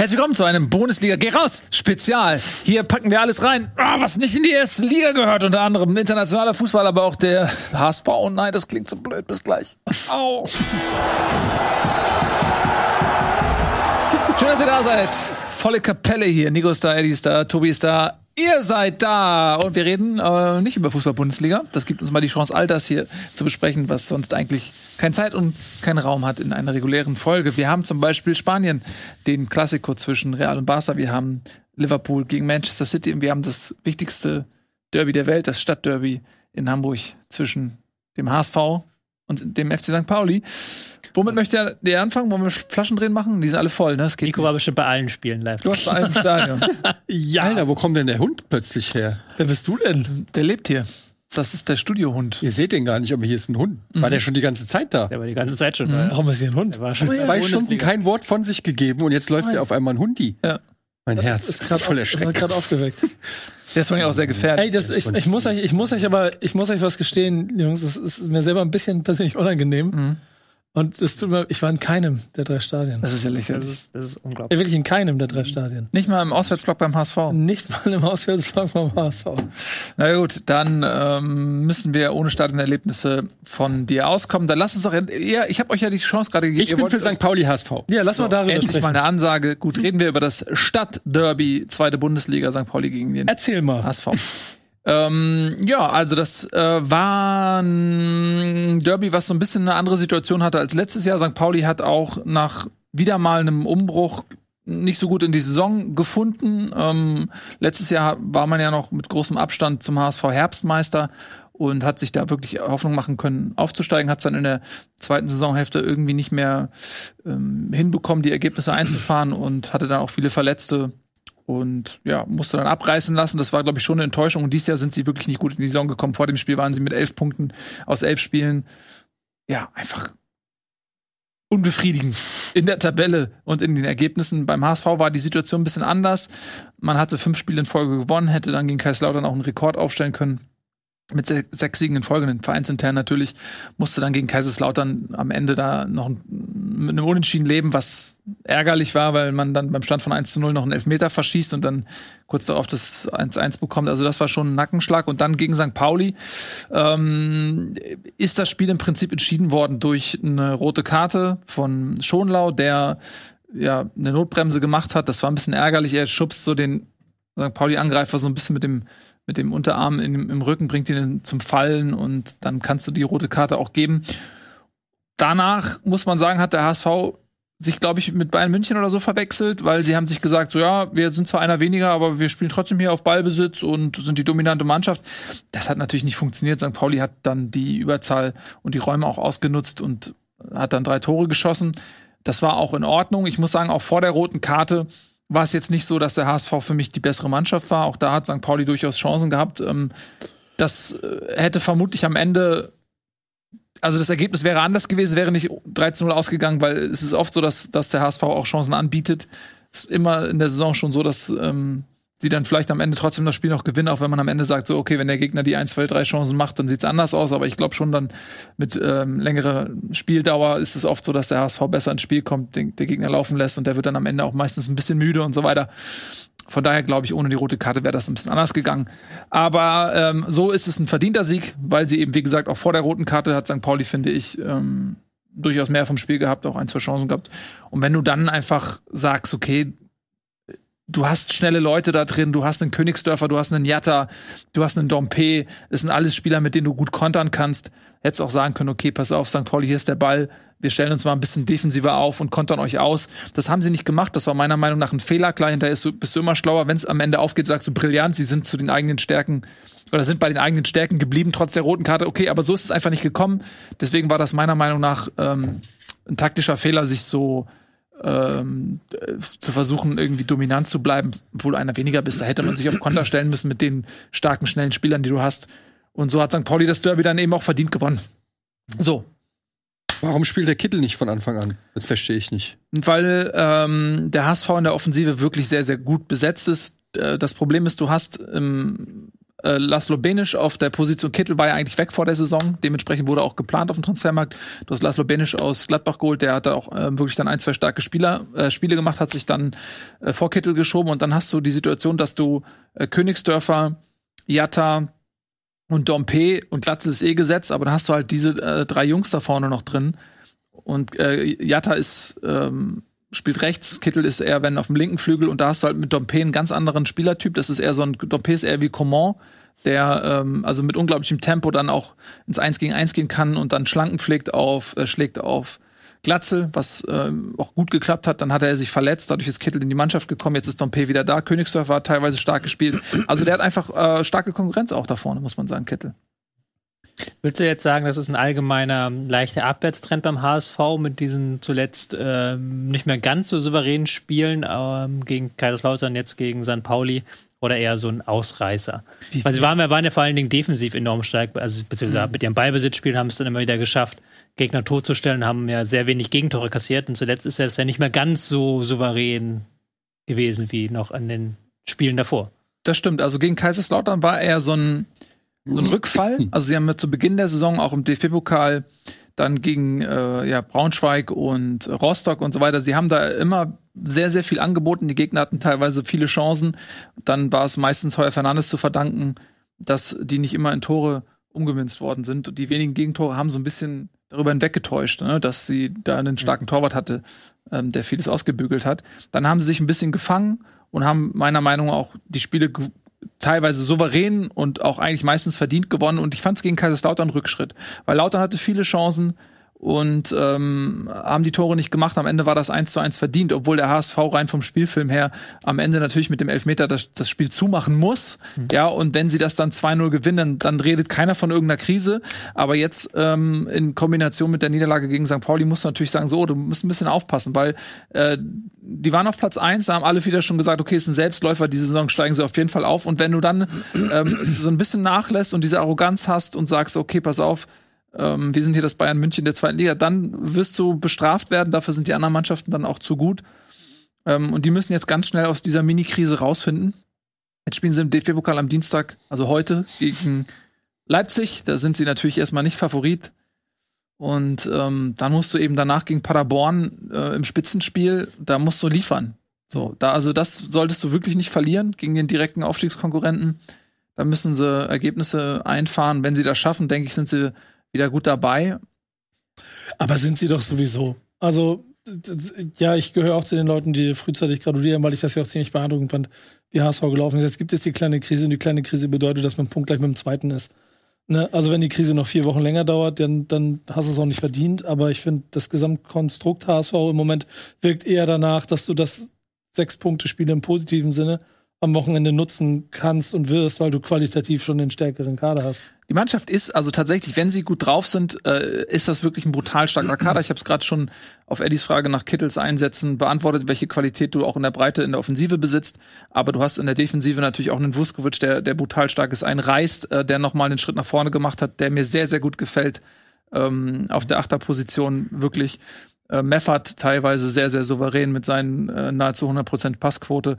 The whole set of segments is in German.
Herzlich willkommen zu einem Bundesliga Geh raus Spezial. Hier packen wir alles rein, ah, was nicht in die erste Liga gehört, unter anderem internationaler Fußball, aber auch der HSV. Oh nein, das klingt so blöd. Bis gleich. Au. Schön, dass ihr da seid. Volle Kapelle hier. Nico ist da, Eddie ist da, Tobi ist da. Ihr seid da und wir reden äh, nicht über Fußball-Bundesliga. Das gibt uns mal die Chance, all das hier zu besprechen, was sonst eigentlich keine Zeit und keinen Raum hat in einer regulären Folge. Wir haben zum Beispiel Spanien, den Klassiko zwischen Real und Barca. Wir haben Liverpool gegen Manchester City und wir haben das wichtigste Derby der Welt, das Stadtderby in Hamburg zwischen dem HSV und dem FC St. Pauli. Womit möchte der anfangen? Wollen wir Flaschen drehen machen? Die sind alle voll, ne? Das geht Nico nicht. war bestimmt bei allen Spielen live. Du warst bei einem Stadion. Ja. Alter, wo kommt denn der Hund plötzlich her? Wer bist du denn? Der lebt hier. Das ist der Studiohund. Ihr seht den gar nicht, aber hier ist ein Hund. War der schon die ganze Zeit da? Der war die ganze Zeit schon Mhm. da. Warum ist hier ein Hund? Der war schon Zwei Stunden kein Wort von sich gegeben und jetzt läuft hier auf einmal ein Hundi. Ja. Mein Herz Ist gerade voll ist erschreckt. gerade aufgeweckt. Der ist von mir auch sehr gefährlich. Ey, das, ich, ich, muss euch, ich muss euch aber, ich muss euch was gestehen, Jungs, es ist mir selber ein bisschen persönlich unangenehm. Mhm. Und es tut mir, ich war in keinem der drei Stadien. Das ist ja Das lächerlich. ist, das ist unglaublich. wirklich in keinem der drei Stadien. Nicht mal im Auswärtsblock beim HSV. Nicht mal im Auswärtsplan vom HSV. Na ja, gut, dann ähm, müssen wir ohne Stadionerlebnisse von dir auskommen. Dann lass uns doch eher, ich habe euch ja die Chance gerade gegeben. Ich bin für St. Pauli HSV. Ja, lass mal darüber endlich sprechen. mal eine Ansage. Gut, reden wir über das Stadtderby, zweite Bundesliga, St. Pauli gegen den Erzähl mal. HSV. Ähm, ja, also das äh, war ein Derby, was so ein bisschen eine andere Situation hatte als letztes Jahr. St. Pauli hat auch nach wieder mal einem Umbruch nicht so gut in die Saison gefunden. Ähm, letztes Jahr war man ja noch mit großem Abstand zum HSV Herbstmeister und hat sich da wirklich Hoffnung machen können, aufzusteigen, hat es dann in der zweiten Saisonhälfte irgendwie nicht mehr ähm, hinbekommen, die Ergebnisse einzufahren und hatte dann auch viele Verletzte und ja, musste dann abreißen lassen. Das war, glaube ich, schon eine Enttäuschung. Und dieses Jahr sind sie wirklich nicht gut in die Saison gekommen. Vor dem Spiel waren sie mit elf Punkten aus elf Spielen. Ja, einfach unbefriedigend in der Tabelle und in den Ergebnissen. Beim HSV war die Situation ein bisschen anders. Man hatte fünf Spiele in Folge gewonnen, hätte dann gegen Kaiserslautern auch einen Rekord aufstellen können. Mit se sechs Siegen in Folge, vereinsintern natürlich, musste dann gegen Kaiserslautern am Ende da noch mit einem Unentschieden leben, was ärgerlich war, weil man dann beim Stand von 1 zu 0 noch einen Elfmeter verschießt und dann kurz darauf das 1-1 bekommt. Also das war schon ein Nackenschlag. Und dann gegen St. Pauli ähm, ist das Spiel im Prinzip entschieden worden durch eine rote Karte von Schonlau, der ja eine Notbremse gemacht hat. Das war ein bisschen ärgerlich. Er schubst so den St. Pauli-Angreifer so ein bisschen mit dem mit dem Unterarm in, im Rücken, bringt ihn zum Fallen und dann kannst du die rote Karte auch geben. Danach muss man sagen, hat der HSV sich, glaube ich, mit Bayern München oder so verwechselt, weil sie haben sich gesagt, so ja, wir sind zwar einer weniger, aber wir spielen trotzdem hier auf Ballbesitz und sind die dominante Mannschaft. Das hat natürlich nicht funktioniert. St. Pauli hat dann die Überzahl und die Räume auch ausgenutzt und hat dann drei Tore geschossen. Das war auch in Ordnung. Ich muss sagen, auch vor der roten Karte war es jetzt nicht so, dass der HSV für mich die bessere Mannschaft war. Auch da hat St. Pauli durchaus Chancen gehabt. Ähm, das äh, hätte vermutlich am Ende, also das Ergebnis wäre anders gewesen, wäre nicht 13-0 ausgegangen, weil es ist oft so, dass, dass der HSV auch Chancen anbietet. Es ist immer in der Saison schon so, dass ähm, sie dann vielleicht am Ende trotzdem das Spiel noch gewinnen, auch wenn man am Ende sagt, so, okay, wenn der Gegner die 1, 2, 3 Chancen macht, dann sieht's anders aus. Aber ich glaube schon dann mit ähm, längerer Spieldauer ist es oft so, dass der HSV besser ins Spiel kommt, den, der Gegner laufen lässt und der wird dann am Ende auch meistens ein bisschen müde und so weiter. Von daher glaube ich, ohne die rote Karte wäre das ein bisschen anders gegangen. Aber ähm, so ist es ein verdienter Sieg, weil sie eben, wie gesagt, auch vor der roten Karte hat St. Pauli, finde ich, ähm, durchaus mehr vom Spiel gehabt, auch ein, zwei Chancen gehabt. Und wenn du dann einfach sagst, okay, du hast schnelle Leute da drin, du hast einen Königsdörfer, du hast einen Jatta, du hast einen Dompe, das sind alles Spieler, mit denen du gut kontern kannst. Hättest auch sagen können, okay, pass auf, St. Pauli, hier ist der Ball, wir stellen uns mal ein bisschen defensiver auf und kontern euch aus. Das haben sie nicht gemacht, das war meiner Meinung nach ein Fehler. Klar, hinterher bist du, immer schlauer, wenn es am Ende aufgeht, sagst du brillant, sie sind zu den eigenen Stärken oder sind bei den eigenen Stärken geblieben, trotz der roten Karte. Okay, aber so ist es einfach nicht gekommen. Deswegen war das meiner Meinung nach ähm, ein taktischer Fehler, sich so ähm, äh, zu versuchen, irgendwie dominant zu bleiben, obwohl einer weniger bist. Da hätte man sich auf Konter stellen müssen mit den starken, schnellen Spielern, die du hast. Und so hat St. Pauli das Derby dann eben auch verdient gewonnen. So. Warum spielt der Kittel nicht von Anfang an? Das verstehe ich nicht. Weil ähm, der HSV in der Offensive wirklich sehr, sehr gut besetzt ist. Äh, das Problem ist, du hast im äh, Laszlo Benisch auf der Position. Kittel war ja eigentlich weg vor der Saison. Dementsprechend wurde auch geplant auf dem Transfermarkt. Du hast Laszlo Benisch aus Gladbach geholt. Der hat da auch äh, wirklich dann ein, zwei starke Spieler, äh, Spiele gemacht, hat sich dann äh, vor Kittel geschoben. Und dann hast du die Situation, dass du äh, Königsdörfer, Jatta und Dompe und Glatzel ist eh gesetzt, aber dann hast du halt diese äh, drei Jungs da vorne noch drin. Und äh, Jatta ist ähm, spielt rechts, Kittel ist eher, wenn auf dem linken Flügel und da hast du halt mit Dompe einen ganz anderen Spielertyp. Das ist eher so ein, Dompe ist eher wie Coman, der ähm, also mit unglaublichem Tempo dann auch ins Eins gegen Eins gehen kann und dann Schlanken pflegt auf, äh, schlägt auf Glatzel, was äh, auch gut geklappt hat. Dann hat er sich verletzt, dadurch ist Kittel in die Mannschaft gekommen. Jetzt ist Dompe wieder da. Königsdorf war teilweise stark gespielt. Also der hat einfach äh, starke Konkurrenz auch da vorne, muss man sagen, Kittel. Willst du jetzt sagen, das ist ein allgemeiner leichter Abwärtstrend beim HSV mit diesen zuletzt ähm, nicht mehr ganz so souveränen Spielen ähm, gegen Kaiserslautern, jetzt gegen St. Pauli? Oder eher so ein Ausreißer? Weil sie waren, waren ja vor allen Dingen defensiv enorm stark, also beziehungsweise mhm. mit ihrem Ballbesitzspiel haben es dann immer wieder geschafft, Gegner totzustellen, haben ja sehr wenig Gegentore kassiert und zuletzt ist es ja nicht mehr ganz so souverän gewesen wie noch an den Spielen davor. Das stimmt. Also gegen Kaiserslautern war er so ein so ein Rückfall. Also sie haben ja zu Beginn der Saison auch im DFB-Pokal dann gegen äh, ja, Braunschweig und Rostock und so weiter. Sie haben da immer sehr, sehr viel angeboten. Die Gegner hatten teilweise viele Chancen. Dann war es meistens Heuer Fernandes zu verdanken, dass die nicht immer in Tore umgemünzt worden sind. Und die wenigen Gegentore haben so ein bisschen darüber hinweggetäuscht, ne, dass sie da einen starken Torwart hatte, ähm, der vieles ausgebügelt hat. Dann haben sie sich ein bisschen gefangen und haben meiner Meinung nach auch die Spiele teilweise souverän und auch eigentlich meistens verdient gewonnen. Und ich fand es gegen Kaiserslautern Rückschritt, weil Lautern hatte viele Chancen, und ähm, haben die Tore nicht gemacht. Am Ende war das 1 zu 1 verdient, obwohl der HSV rein vom Spielfilm her am Ende natürlich mit dem Elfmeter das, das Spiel zumachen muss. Mhm. Ja, und wenn sie das dann 2-0 gewinnen, dann redet keiner von irgendeiner Krise. Aber jetzt ähm, in Kombination mit der Niederlage gegen St. Pauli musst du natürlich sagen, so, du musst ein bisschen aufpassen, weil äh, die waren auf Platz 1, da haben alle wieder schon gesagt, okay, ist ein Selbstläufer, diese Saison steigen sie auf jeden Fall auf. Und wenn du dann ähm, so ein bisschen nachlässt und diese Arroganz hast und sagst, okay, pass auf, ähm, wir sind hier das Bayern München der zweiten Liga, dann wirst du bestraft werden. Dafür sind die anderen Mannschaften dann auch zu gut. Ähm, und die müssen jetzt ganz schnell aus dieser Mini-Krise rausfinden. Jetzt spielen sie im DFB-Pokal am Dienstag, also heute, gegen Leipzig. Da sind sie natürlich erstmal nicht Favorit. Und ähm, dann musst du eben danach gegen Paderborn äh, im Spitzenspiel, da musst du liefern. So, da, also das solltest du wirklich nicht verlieren gegen den direkten Aufstiegskonkurrenten. Da müssen sie Ergebnisse einfahren. Wenn sie das schaffen, denke ich, sind sie wieder gut dabei. Aber sind sie doch sowieso. Also, ja, ich gehöre auch zu den Leuten, die frühzeitig gratulieren, weil ich das ja auch ziemlich beeindruckend fand, wie HSV gelaufen ist. Jetzt gibt es die kleine Krise und die kleine Krise bedeutet, dass man punktgleich mit dem zweiten ist. Ne? Also, wenn die Krise noch vier Wochen länger dauert, dann, dann hast du es auch nicht verdient. Aber ich finde, das Gesamtkonstrukt HSV im Moment wirkt eher danach, dass du das Sechs-Punkte-Spiel im positiven Sinne am Wochenende nutzen kannst und wirst, weil du qualitativ schon den stärkeren Kader hast. Die Mannschaft ist also tatsächlich, wenn sie gut drauf sind, äh, ist das wirklich ein brutal starker Kader. Ich habe es gerade schon auf Eddies Frage nach Kittels Einsätzen beantwortet, welche Qualität du auch in der Breite in der Offensive besitzt. Aber du hast in der Defensive natürlich auch einen Vuskovic, der, der brutal stark ist, einen Reist, äh, der nochmal einen Schritt nach vorne gemacht hat, der mir sehr, sehr gut gefällt ähm, auf der Achterposition wirklich. Äh, Meffert teilweise sehr, sehr souverän mit seinen äh, nahezu 100% Passquote.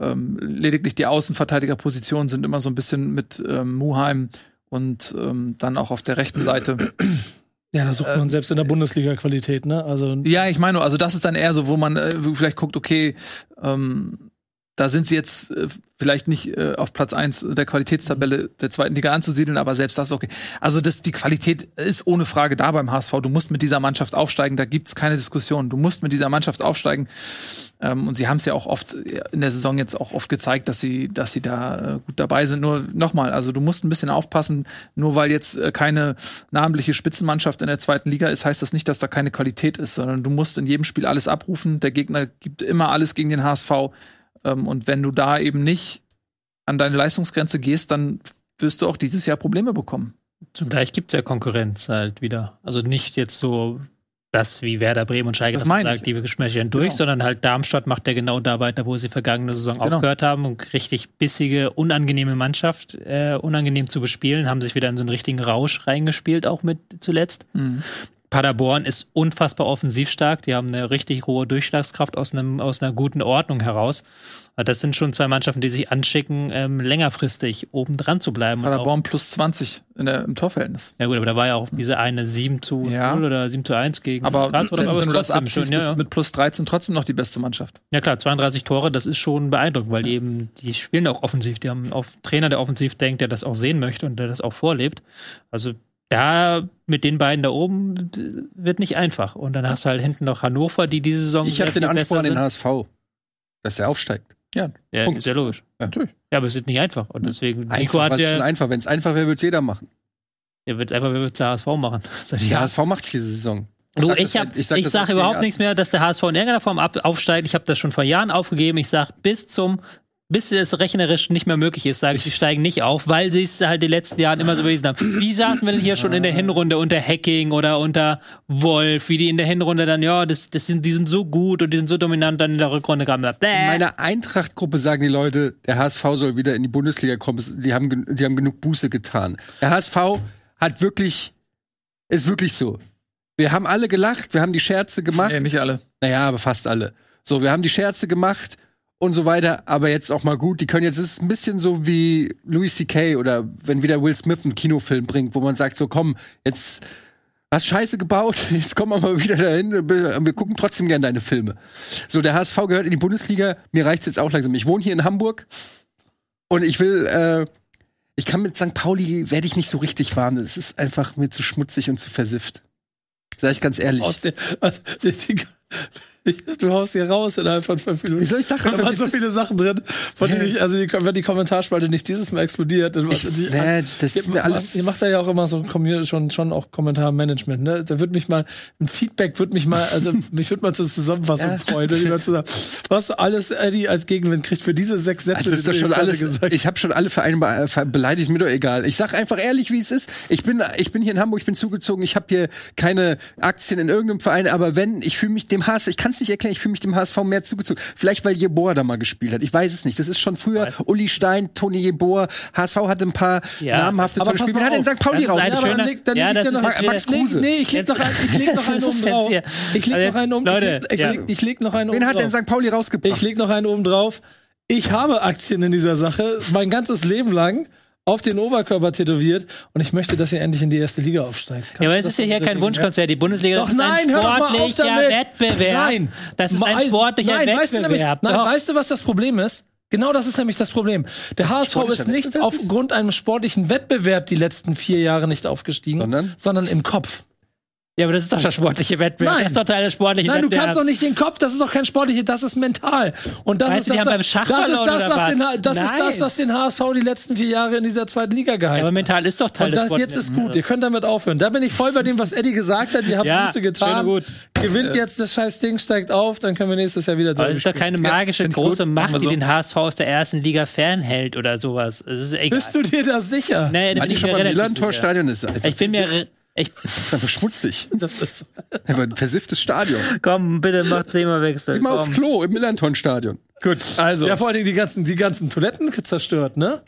Ähm, lediglich die Außenverteidigerpositionen sind immer so ein bisschen mit ähm, Muheim und ähm, dann auch auf der rechten Seite. Ja, da sucht man äh, selbst in der Bundesliga Qualität, ne? Also ja, ich meine, also das ist dann eher so, wo man äh, vielleicht guckt, okay, ähm, da sind sie jetzt äh, vielleicht nicht äh, auf Platz eins der Qualitätstabelle der zweiten Liga anzusiedeln, aber selbst das ist okay. Also das, die Qualität ist ohne Frage da beim HSV. Du musst mit dieser Mannschaft aufsteigen, da gibt's keine Diskussion. Du musst mit dieser Mannschaft aufsteigen. Ähm, und sie haben es ja auch oft in der Saison jetzt auch oft gezeigt, dass sie, dass sie da äh, gut dabei sind. Nur nochmal, also du musst ein bisschen aufpassen, nur weil jetzt äh, keine namentliche Spitzenmannschaft in der zweiten Liga ist, heißt das nicht, dass da keine Qualität ist, sondern du musst in jedem Spiel alles abrufen. Der Gegner gibt immer alles gegen den HSV. Ähm, und wenn du da eben nicht an deine Leistungsgrenze gehst, dann wirst du auch dieses Jahr Probleme bekommen. Zugleich gibt es ja Konkurrenz halt wieder. Also nicht jetzt so das wie Werder Bremen und Schalke das sagt, die schmeißen durch, genau. sondern halt Darmstadt macht ja genau da weiter, wo sie vergangene Saison genau. aufgehört haben und richtig bissige, unangenehme Mannschaft, äh, unangenehm zu bespielen, haben sich wieder in so einen richtigen Rausch reingespielt, auch mit zuletzt. Mhm. Paderborn ist unfassbar offensiv stark. Die haben eine richtig hohe Durchschlagskraft aus, einem, aus einer guten Ordnung heraus. Das sind schon zwei Mannschaften, die sich anschicken, ähm, längerfristig oben dran zu bleiben. Und auch- Paderborn plus 20 in der, im Torverhältnis. Ja gut, aber da war ja auch diese eine 7 zu Ja. 0 oder 7 zu 1 gegen Aber Karlsruhe, wenn, aber wenn du das abziehst, schon, ja, ja. mit plus 13 trotzdem noch die beste Mannschaft. ja klar, 32 Tore, das ist schon beeindruckend, weil die eben, die spielen auch offensiv. Die haben einen Trainer, der offensiv denkt, der das auch sehen möchte und der das auch vorlebt. Also da mit den beiden da oben wird nicht einfach. Und dann hast du halt hinten noch Hannover, die diese Saison Ich habe den Anspruch an den. HSV, dass er aufsteigt. Ja, Punkt. ist ja logisch. Ja. Natürlich. Ja, aber es ist nicht einfach. Und deswegen, Nico Einfach, hat was ist schon ja, einfach. Wenn es einfach wäre, würde es jeder machen. er wird einfach, wer wird HSV machen. Der. HSV macht es diese Saison. Du, sag ich, sag sage seit überhaupt nichts mehr, dass der HSV in irgendeiner Form ab, aufsteigt. Ich habe das schon vor Jahren aufgegeben. Ich sage, bis zum bis es rechnerisch nicht mehr möglich ist, sage ich, sie steigen nicht auf, weil sie es halt die letzten Jahren immer so gewesen haben. Wie saßen wir denn hier schon in der Hinrunde unter Hacking oder unter Wolf, wie die in der Hinrunde dann, ja, das, das sind, die sind so gut und die sind so dominant, dann in der Rückrunde kamen. In Bäh. meiner Eintracht-Gruppe sagen die Leute, der HSV soll wieder in die Bundesliga kommen. Die haben, die haben genug Buße getan. Der HSV hat wirklich, ist wirklich so. Wir haben alle gelacht, wir haben die Scherze gemacht. Nee, nicht alle. Naja, aber fast alle. So, wir haben die Scherze gemacht und so weiter, aber jetzt auch mal gut. Die können jetzt, es ist ein bisschen so wie Louis C.K. oder wenn wieder Will Smith einen Kinofilm bringt, wo man sagt, so komm, jetzt hast Scheiße gebaut, jetzt kommen wir mal wieder dahin, wir gucken trotzdem gern deine Filme. So, der HSV gehört in die Bundesliga, mir reicht's jetzt auch langsam. Ich wohne hier in Hamburg und ich will, äh, ich kann mit St. Pauli, werde ich nicht so richtig warm. Es ist einfach mir zu schmutzig und zu versifft. Sag ich ganz ehrlich. Aus der, also, die, die, du haust hier raus innerhalb von fünf Minuten. Wie soll ich sagen? Da waren so ist- viele Sachen drin, von denen ich, also die, wenn die Kommentarspalte nicht dieses Mal explodiert, dann Ich, die, nee, das ist Ihr, mir alles. ihr macht da ja auch immer so ein schon, schon auch Kommentarmanagement, ne? Da wird mich mal, ein Feedback wird mich mal, also mich würde mal zur Zusammenfassung Ja. freuen, wenn jemand zusammen, was alles Eddie als Gegenwind kriegt für diese sechs Sätze. Also das ist doch schon alles. gesagt Ich habe schon alle Vereine äh, beleidigt, mir doch egal. Ich sag einfach ehrlich, wie es ist. Ich bin, ich bin hier in Hamburg, ich bin zugezogen. Ich habe hier keine Aktien in irgendeinem Verein, aber wenn ich fühle mich dem HSV, ich kann es nicht erklären, ich fühle mich dem HSV mehr zugezogen. Vielleicht weil Jeboa da mal gespielt hat. Ich weiß es nicht. Das ist schon früher. Uli Stein, Toni Jeboa. HSV hatte ein paar Ja. namhafte Aber Spiele. mal Hat in. St. Pauli Das ist raus. Ja, dann leg, dann Ja, leg ich das dir noch Max Kruse. Nee, ich leg noch, ein, ich leg noch einen oben drauf. Ich leg noch einen oben Leute, ich, leg, ich, noch einen oben Wen hat denn. St. Pauli rausgebracht? Ich leg noch einen oben drauf. Ich habe Aktien in dieser Sache, mein ganzes Leben lang auf den Oberkörper tätowiert und ich möchte, dass ihr endlich in die erste Liga aufsteigt. Kannst Ja, aber es ist ja hier kein Wunschkonzert. Die Bundesliga Doch das ist nein, ein mal auf sportlicher. Wettbewerb. Nein, Das ist ein sportlicher nein, Wettbewerb. Weißt du, nämlich, nein, weißt du, was das Problem ist? Genau das ist nämlich das Problem. Der HSV ist nicht Wettbewerb ist? aufgrund einem sportlichen Wettbewerb die letzten vier Jahre nicht aufgestiegen, Sondern? sondern im Kopf. Ja, aber das ist doch der sportliche Wettbewerb. Nein. Das ist doch Teil des sportlichen Nein, du Wettbewerbs. kannst doch nicht den Kopf, das ist doch kein sportliches, das ist mental. Und das Weißt ist du, die das, haben beim was- Schach das ist das, oder was den, das ist das, was den HSV die letzten vier Jahre in dieser zweiten Liga gehalten aber hat. mental ist doch Teil Und des das, jetzt ist gut, ihr könnt damit aufhören. Da bin ich voll bei dem, was Eddie gesagt hat. Ihr habt Ja, Buße getan. gut. Gewinnt jetzt das scheiß Ding, steigt auf, dann können wir nächstes Jahr wieder Aber es ist doch keine magische ich große gut. Macht, die so. den HSV aus der ersten Liga fernhält oder sowas. Es ist egal. Bist du dir da sicher? Nee, mir beim relativ sicher. Millantor-Stadion? Ist Ich bin mir. Ich, das ist einfach schmutzig. Das ist, Aber ein versifftes Stadion. komm, bitte mach Themawechsel. Immer aufs Komm. Klo im Millanton-Stadion. Gut, also, ja, vor allen Dingen die ganzen, die ganzen Toiletten zerstört, ne?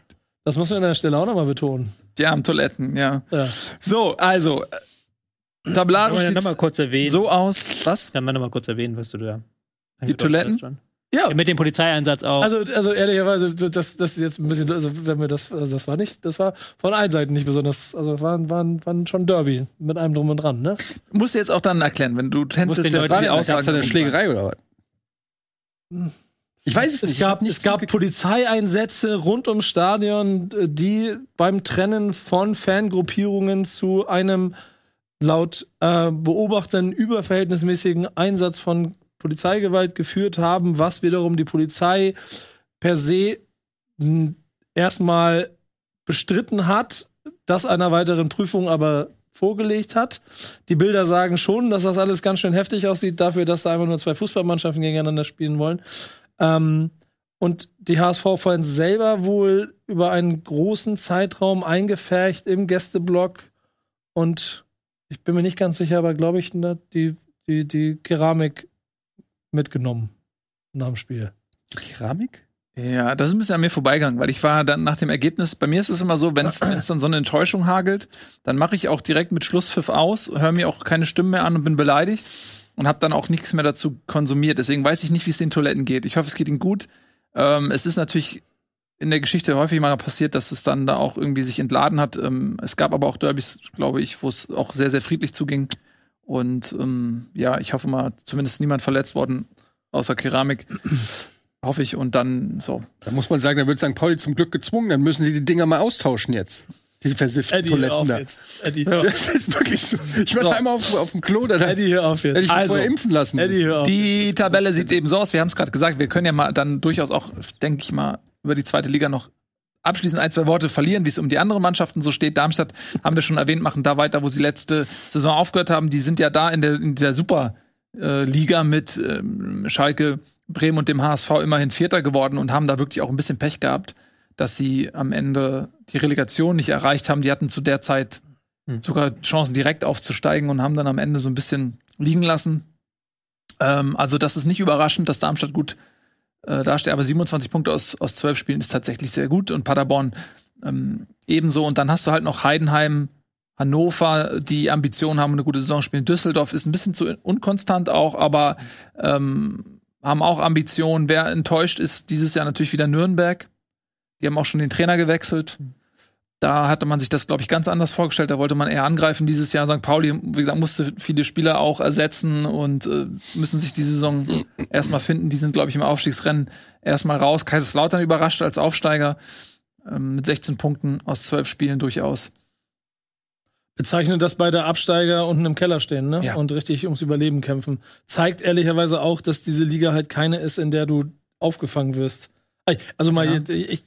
Das muss man an der Stelle auch nochmal betonen. die armen Toiletten, ja. Ja. So, also, äh, Kann tabellarisch man ja sieht's nochmal kurz erwähnen. so aus. Was? Kann man nochmal kurz erwähnen, was du da. Die Toiletten? Ja, mit dem Polizeieinsatz auch. Also, also ehrlicherweise, das, das ist jetzt ein bisschen, also wenn wir das, also das war nicht, das war von allen Seiten nicht besonders, also waren, waren, waren schon Derby mit allem drum und dran, ne? Musst du jetzt auch dann erklären, wenn du tänzelst, Leuten war die Aussagen. eine Schlägerei oder was? Ich weiß es, Es nicht. gab, es gab Polizeieinsätze rund ums Stadion, die beim Trennen von Fangruppierungen zu einem laut äh, Beobachtern überverhältnismäßigen Einsatz von Polizeigewalt geführt haben, was wiederum die Polizei per se mh, erstmal bestritten hat, das einer weiteren Prüfung aber vorgelegt hat. Die Bilder sagen schon, dass das alles ganz schön heftig aussieht, dafür, dass da einfach nur zwei Fußballmannschaften gegeneinander spielen wollen. Ähm, und die HSV-Fans selber wohl über einen großen Zeitraum eingefärcht im Gästeblock. Und ich bin mir nicht ganz sicher, aber glaube ich, ne, die, die, die Keramik mitgenommen nach dem Spiel. Keramik? Ja, das ist ein bisschen an mir vorbeigegangen, weil ich war dann nach dem Ergebnis, bei mir ist es immer so, wenn es dann so eine Enttäuschung hagelt, dann mache ich auch direkt mit Schlusspfiff aus, höre mir auch keine Stimmen mehr an und bin beleidigt und habe dann auch nichts mehr dazu konsumiert. Deswegen weiß ich nicht, wie es den Toiletten geht. Ich hoffe, es geht ihnen gut. Ähm, es ist natürlich in der Geschichte häufig mal passiert, dass es dann da auch irgendwie sich entladen hat. Ähm, es gab aber auch Derbys, glaube ich, wo es auch sehr, sehr friedlich zuging. Und ähm, ja, ich hoffe mal, zumindest niemand verletzt worden, außer Keramik. hoffe ich. Und dann so. Da muss man sagen, da wird St. Pauli zum Glück gezwungen, dann müssen sie die Dinger mal austauschen jetzt. Diese versifften Eddie, hör Toiletten auf da. jetzt. Eddie, Das ist wirklich so. Ich war So. einmal auf, auf dem Klo, da hätte Eddie, hör auf jetzt. ich mich Also, vorher impfen lassen. Eddie, hör auf. Die Tabelle sieht eben so aus, wir haben es gerade gesagt, wir können ja mal dann durchaus auch, denke ich mal, über die zweite Liga noch abschließend ein, zwei Worte verlieren, wie es um die anderen Mannschaften so steht. Darmstadt haben wir schon erwähnt, machen da weiter, wo sie letzte Saison aufgehört haben. Die sind ja da in der, in der Superliga mit ähm, Schalke, Bremen und dem HSV immerhin Vierter geworden und haben da wirklich auch ein bisschen Pech gehabt, dass sie am Ende die Relegation nicht erreicht haben. Die hatten zu der Zeit Hm. sogar Chancen direkt aufzusteigen und haben dann am Ende so ein bisschen liegen lassen. Ähm, also das ist nicht überraschend, dass Darmstadt gut äh, dasteht, aber 27 Punkte aus, aus 12 Spielen ist tatsächlich sehr gut und Paderborn ähm, ebenso. Und dann hast du halt noch Heidenheim, Hannover, die Ambitionen haben, eine gute Saison spielen. Düsseldorf ist ein bisschen zu unkonstant auch, aber ähm, haben auch Ambitionen. Wer enttäuscht ist, dieses Jahr natürlich wieder Nürnberg. Die haben auch schon den Trainer gewechselt. Da hatte man sich das, glaube ich, ganz anders vorgestellt. Da wollte man eher angreifen dieses Jahr. St. Pauli, wie gesagt, musste viele Spieler auch ersetzen und äh, müssen sich die Saison erstmal finden. Die sind, glaube ich, im Aufstiegsrennen erstmal raus. Kaiserslautern überrascht als Aufsteiger ähm, mit 16 Punkten aus 12 Spielen durchaus. bezeichnet, dass beide Absteiger unten im Keller stehen ne? Ja. und richtig ums Überleben kämpfen. Zeigt ehrlicherweise auch, dass diese Liga halt keine ist, in der du aufgefangen wirst. Also mal, Ja. ich,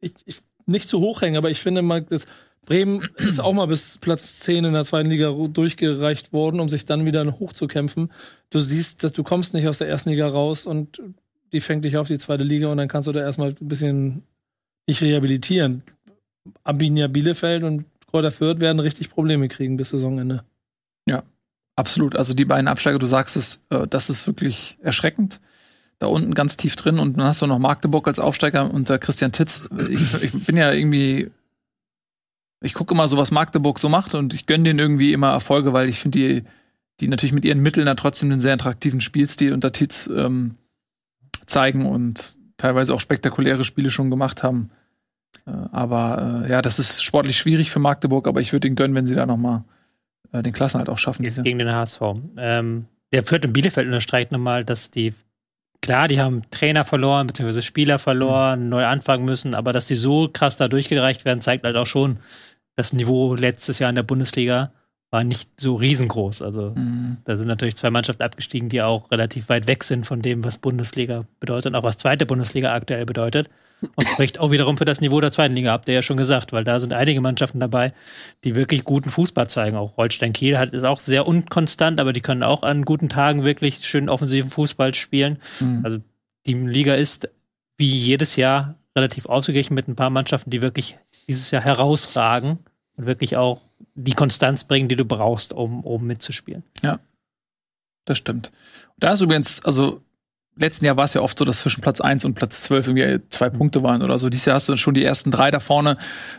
ich, ich nicht zu hoch hängen, aber ich finde mal, das Bremen ist auch mal bis Platz 10 in der zweiten Liga durchgereicht worden, um sich dann wieder hochzukämpfen. Du siehst, dass du kommst nicht aus der ersten Liga raus und die fängt dich auf die zweite Liga und dann kannst du da erstmal ein bisschen dich rehabilitieren. Arminia Bielefeld und Kräuter Fürth werden richtig Probleme kriegen bis Saisonende. Absolut. Also die beiden Absteiger, du sagst es, äh, das ist wirklich erschreckend. Da unten ganz tief drin und dann hast du noch Magdeburg als Aufsteiger unter Christian Titz. Ich, ich bin ja irgendwie, ich gucke immer so, was Magdeburg so macht und ich gönne denen irgendwie immer Erfolge, weil ich finde die, die natürlich mit ihren Mitteln da trotzdem einen sehr attraktiven Spielstil unter Titz ähm, zeigen und teilweise auch spektakuläre Spiele schon gemacht haben. Äh, aber äh, ja, das ist sportlich schwierig für Magdeburg, aber ich würde ihnen gönnen, wenn sie da noch mal äh, den Klassenhalt auch schaffen. Jetzt gegen den HSV. Ähm, der Fürth in Bielefeld unterstreicht nochmal, dass die, klar, die haben Trainer verloren, beziehungsweise Spieler verloren, neu anfangen müssen, aber dass die so krass da durchgereicht werden, zeigt halt auch schon, das Niveau letztes Jahr in der Bundesliga war nicht so riesengroß. Also Mhm. da sind natürlich zwei Mannschaften abgestiegen, die auch relativ weit weg sind von dem, was Bundesliga bedeutet und auch was zweite Bundesliga aktuell bedeutet. Und spricht auch wiederum für das Niveau der zweiten Liga, habt ihr ja schon gesagt, weil da sind einige Mannschaften dabei, die wirklich guten Fußball zeigen. Auch Holstein Kiel hat, ist auch sehr unkonstant, aber die können auch an guten Tagen wirklich schön offensiven Fußball spielen. Mhm. Also die Liga ist wie jedes Jahr relativ ausgeglichen mit ein paar Mannschaften, die wirklich dieses Jahr herausragen und wirklich auch die Konstanz bringen, die du brauchst, um oben mitzuspielen. Das stimmt. Da ist übrigens, also letzten Jahr war es ja oft so, dass zwischen Platz 1 und Platz 12 irgendwie zwei Punkte waren oder so. Dieses Jahr hast du schon die ersten drei da vorne,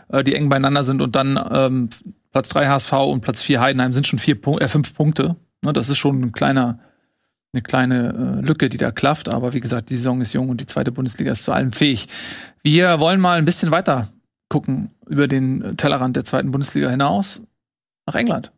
äh, die eng beieinander sind und dann ähm, Platz 3 HSV und Platz 4 Heidenheim sind schon vier Punk äh, fünf Punkte. Ne, das ist schon ein kleiner, eine kleine äh, Lücke, die da klafft. Aber wie gesagt, die Saison ist jung und die zweite Bundesliga ist zu allem fähig. Wir wollen mal ein bisschen weiter gucken über den Tellerrand der zweiten Bundesliga hinaus nach England.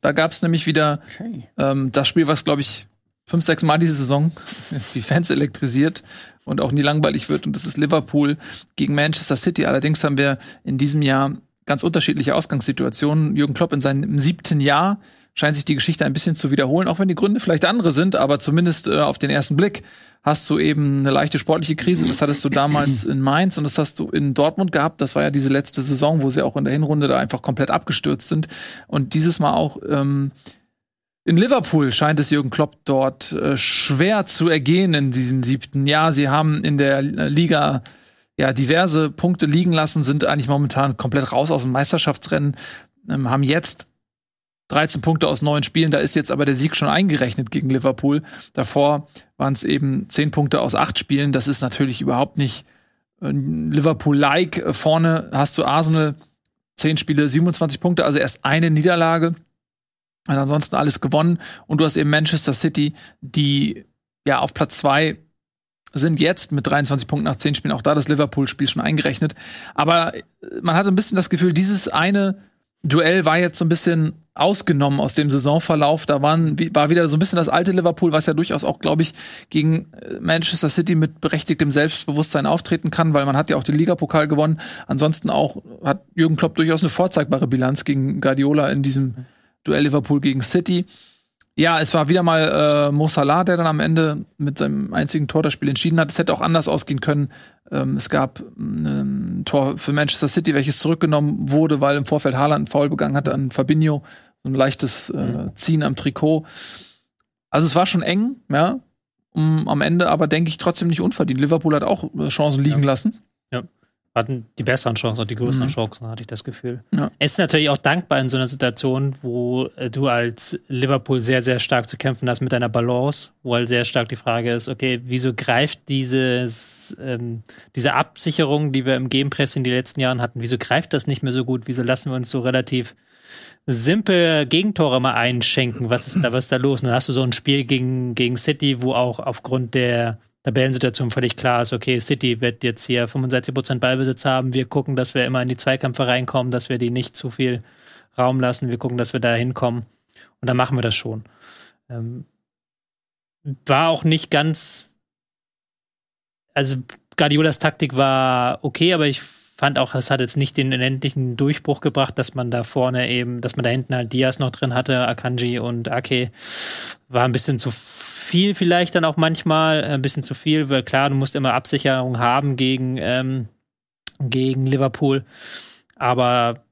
Da gab es nämlich wieder Okay. ähm, das Spiel, was, glaube ich, fünf, sechs Mal diese Saison die Fans elektrisiert und auch nie langweilig wird. Und das ist Liverpool gegen Manchester City. Allerdings haben wir in diesem Jahr ganz unterschiedliche Ausgangssituationen. Jürgen Klopp in seinem siebten Jahr scheint sich die Geschichte ein bisschen zu wiederholen, auch wenn die Gründe vielleicht andere sind, aber zumindest äh, auf den ersten Blick hast du eben eine leichte sportliche Krise. Das hattest du damals in Mainz und das hast du in Dortmund gehabt. Das war ja diese letzte Saison, wo sie auch in der Hinrunde da einfach komplett abgestürzt sind. Und dieses Mal auch ähm, in Liverpool scheint es Jürgen Klopp dort äh, schwer zu ergehen in diesem siebten Jahr. Sie haben in der äh, Liga ja diverse Punkte liegen lassen, sind eigentlich momentan komplett raus aus dem Meisterschaftsrennen, ähm, haben jetzt 13 Punkte aus neun Spielen. Da ist jetzt aber der Sieg schon eingerechnet gegen Liverpool. Davor waren es eben 10 Punkte aus acht Spielen. Das ist natürlich überhaupt nicht äh, Liverpool-like. Vorne hast du Arsenal, 10 Spiele, 27 Punkte, also erst eine Niederlage. Und ansonsten alles gewonnen. Und du hast eben Manchester City, die ja auf Platz zwei sind jetzt mit 23 Punkten nach 10 Spielen, auch da das Liverpool-Spiel schon eingerechnet. Aber äh, man hat ein bisschen das Gefühl, dieses eine Duell war jetzt so ein bisschen ausgenommen aus dem Saisonverlauf. Da waren, war wieder so ein bisschen das alte Liverpool, was ja durchaus auch, glaube ich, gegen äh, Manchester City mit berechtigtem Selbstbewusstsein auftreten kann, weil man hat ja auch den Ligapokal gewonnen. Ansonsten auch hat Jürgen Klopp durchaus eine vorzeigbare Bilanz gegen Guardiola in diesem Duell Liverpool gegen City. Ja, es war wieder mal äh, Mo Salah, der dann am Ende mit seinem einzigen Tor das Spiel entschieden hat. Es hätte auch anders ausgehen können. Ähm, es gab ein Tor für Manchester City, welches zurückgenommen wurde, weil im Vorfeld Haaland einen Foul begangen hatte an Fabinho. So ein leichtes äh, Ziehen am Trikot. Also es war schon eng, ja. Um, am Ende aber denke ich trotzdem nicht unverdient. Liverpool hat auch äh, Chancen liegen Ja. lassen. Hatten die besseren Chancen und die größeren Mhm. Chancen, hatte ich das Gefühl. Ja. Es ist natürlich auch dankbar in so einer Situation, wo äh, du als Liverpool sehr, sehr stark zu kämpfen hast mit deiner Balance, wo halt sehr stark die Frage ist, okay, wieso greift dieses, ähm, diese Absicherung, die wir im Gegenpress in den letzten Jahren hatten, wieso greift das nicht mehr so gut? Wieso lassen wir uns so relativ simpel Gegentore mal einschenken? Was ist da, was ist da los? Und dann hast du so ein Spiel gegen, gegen City, wo auch aufgrund der Tabellensituation völlig klar ist, okay, City wird jetzt hier 65% Ballbesitz haben. Wir gucken, dass wir immer in die Zweikämpfe reinkommen, dass wir die nicht zu viel Raum lassen. Wir gucken, dass wir da hinkommen. Und dann machen wir das schon. Ähm, war auch nicht ganz. Also, Guardiolas Taktik war okay, aber ich fand auch, es hat jetzt nicht den unendlichen Durchbruch gebracht, dass man da vorne eben, dass man da hinten halt Diaz noch drin hatte, Akanji und Ake. War ein bisschen zu viel vielleicht dann auch manchmal, ein bisschen zu viel, weil klar, du musst immer Absicherung haben gegen, ähm, gegen Liverpool. Aber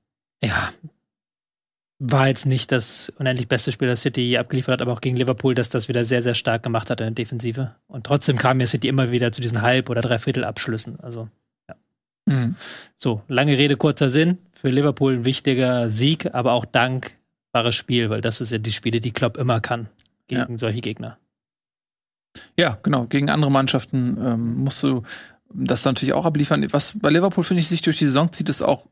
ja, war jetzt nicht das unendlich beste Spiel, das City je abgeliefert hat, aber auch gegen Liverpool, dass das wieder sehr, sehr stark gemacht hat in der Defensive. Und trotzdem kam ja City immer wieder zu diesen Halb- oder Dreiviertel-Abschlüssen. Also Mhm. so, lange Rede, kurzer Sinn. Für Liverpool ein wichtiger Sieg, aber auch dankbares Spiel, weil das ist ja die Spiele, die Klopp immer kann gegen solche Gegner. Ja, genau. Gegen andere Mannschaften ähm, musst du das natürlich auch abliefern. Was bei Liverpool, finde ich, sich durch die Saison zieht, ist auch,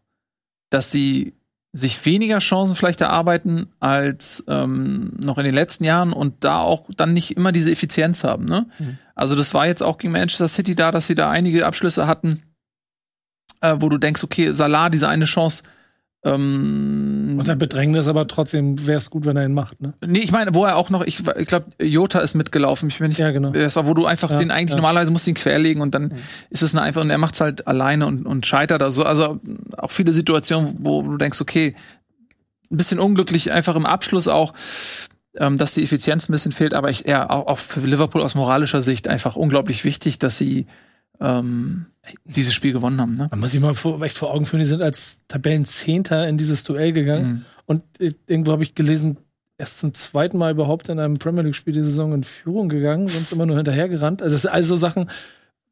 dass sie sich weniger Chancen vielleicht erarbeiten als ähm, noch in den letzten Jahren und da auch dann nicht immer diese Effizienz haben. Ne? Mhm. Also das war jetzt auch gegen Manchester City da, dass sie da einige Abschlüsse hatten, äh, wo du denkst, okay, Salah, diese eine Chance. Ähm, Unter Bedrängnis, aber trotzdem wäre es gut, wenn er ihn macht. Ne? nee, ich meine, wo er auch noch, ich, ich glaube, Jota ist mitgelaufen. Ich bin nicht Ja, genau. das war, wo du einfach Ja, den eigentlich ja. normalerweise musst ihn querlegen und dann Mhm. ist es eine einfach und er macht's halt alleine und, und scheitert also also auch viele Situationen, wo du denkst, okay, ein bisschen unglücklich einfach im Abschluss auch, ähm, dass die Effizienz ein bisschen fehlt, aber ich ja auch, auch für Liverpool aus moralischer Sicht einfach unglaublich wichtig, dass sie ähm, dieses Spiel gewonnen haben. Ne? Man muss sich mal vor, echt vor Augen führen, die sind als Tabellenzehnter in dieses Duell gegangen. Mhm. Und äh, irgendwo habe ich gelesen, erst zum zweiten Mal überhaupt in einem Premier League-Spiel die Saison in Führung gegangen, sonst immer nur hinterhergerannt. Also es sind alles so Sachen,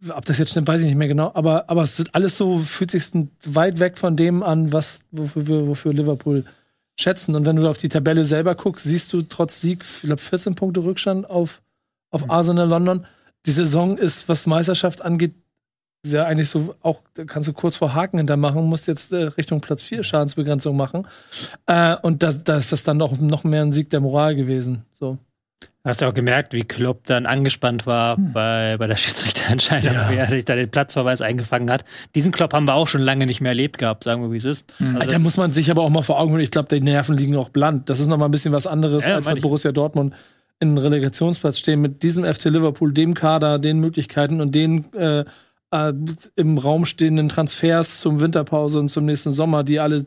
ob das jetzt stimmt, weiß ich nicht mehr genau, aber, aber es wird alles so, fühlt sich weit weg von dem an, was, wofür, wir- wofür Liverpool schätzen. Und wenn du auf die Tabelle selber guckst, siehst du trotz Sieg, ich glaube, 14 Punkte Rückstand auf, auf Arsenal London. Die Saison ist, was Meisterschaft angeht, ja eigentlich so auch, da kannst du kurz vor Haken hintermachen, musst jetzt äh, Richtung Platz 4 Schadensbegrenzung machen. Äh, und da da ist das dann auch noch mehr ein Sieg der Moral gewesen. So. Hast du auch gemerkt, wie Klopp dann angespannt war bei, bei der Schiedsrichterentscheidung, Ja. wie er sich da den Platzverweis eingefangen hat. Diesen Klopp haben wir auch schon lange nicht mehr erlebt gehabt, sagen wir, wie es ist. Mhm. Also da muss man sich aber auch mal vor Augen führen, ich glaube, die Nerven liegen auch bland. Das ist noch mal ein bisschen was anderes, Ja, als mit. Borussia Dortmund in einem Relegationsplatz stehen, mit diesem FC Liverpool, dem Kader, den Möglichkeiten und den äh, äh, im Raum stehenden Transfers zum Winterpause und zum nächsten Sommer, die alle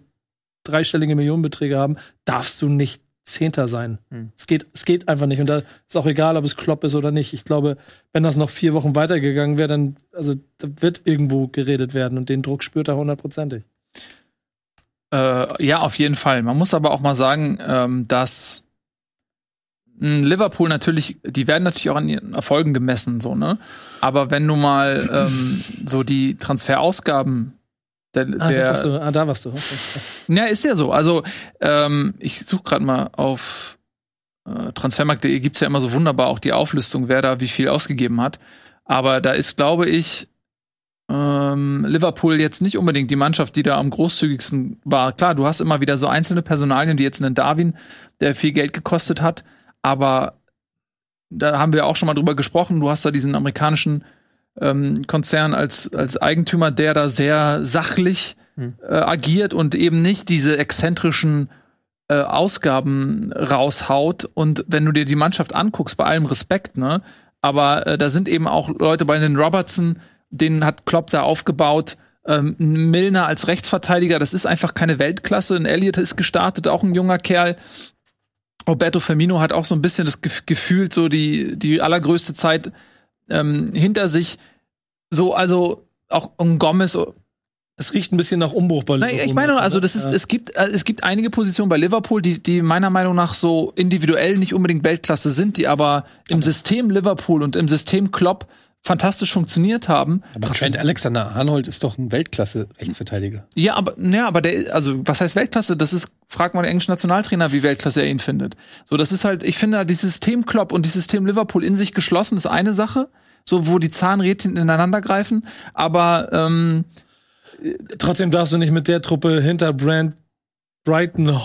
dreistellige Millionenbeträge haben, darfst du nicht Zehnter sein. Hm. Es, geht, es geht einfach nicht. Und da ist auch egal, ob es Klopp ist oder nicht. Ich glaube, wenn das noch vier Wochen weitergegangen wäre, dann also, da wird irgendwo geredet werden und den Druck spürt er hundertprozentig. Äh, ja, auf jeden Fall. Man muss aber auch mal sagen, ähm, dass Liverpool natürlich, die werden natürlich auch an ihren Erfolgen gemessen, so, ne? Aber wenn du mal ähm, so die Transferausgaben Der, Ah, der, das hast du, ah, da warst du. Okay. Ja, ist ja so. Also, ähm, ich suche gerade mal auf äh, transfermarkt.de gibt's ja immer so wunderbar auch die Auflistung, wer da wie viel ausgegeben hat. Aber da ist, glaube ich, ähm, Liverpool jetzt nicht unbedingt die Mannschaft, die da am großzügigsten war. Klar, du hast immer wieder so einzelne Personalien, wie jetzt einen Darwin, der viel Geld gekostet hat, aber da haben wir auch schon mal drüber gesprochen. Du hast da diesen amerikanischen ähm, Konzern als, als Eigentümer, der da sehr sachlich Hm. äh, agiert und eben nicht diese exzentrischen äh, Ausgaben raushaut. Und wenn du dir die Mannschaft anguckst, bei allem Respekt, ne, aber äh, da sind eben auch Leute bei den Robertson, den hat Klopp da aufgebaut. Ähm, Milner als Rechtsverteidiger, das ist einfach keine Weltklasse. Ein Elliott ist gestartet, auch ein junger Kerl. Roberto Firmino hat auch so ein bisschen das Gef gefühlt so die die allergrößte Zeit ähm, hinter sich. So also auch ein Gomez. Es riecht ein bisschen nach Umbruch bei Nein, ich meine, also das ist Ja. es gibt äh, es gibt einige Positionen bei Liverpool, die die meiner Meinung nach so individuell nicht unbedingt Weltklasse sind, die aber im System Liverpool und im System Klopp fantastisch funktioniert haben. Aber Trent Alexander-Arnold ist doch ein Weltklasse-Rechtsverteidiger. Ja, aber ja, aber der, also was heißt Weltklasse? Das ist, fragt mal den englischen Nationaltrainer, wie Weltklasse er ihn findet. So, das ist halt, ich finde, dieses System Klopp und dieses System Liverpool in sich geschlossen ist eine Sache, so wo die Zahnrädchen ineinander greifen. Aber ähm, Trotzdem darfst du nicht mit der Truppe hinter Brand Brighton,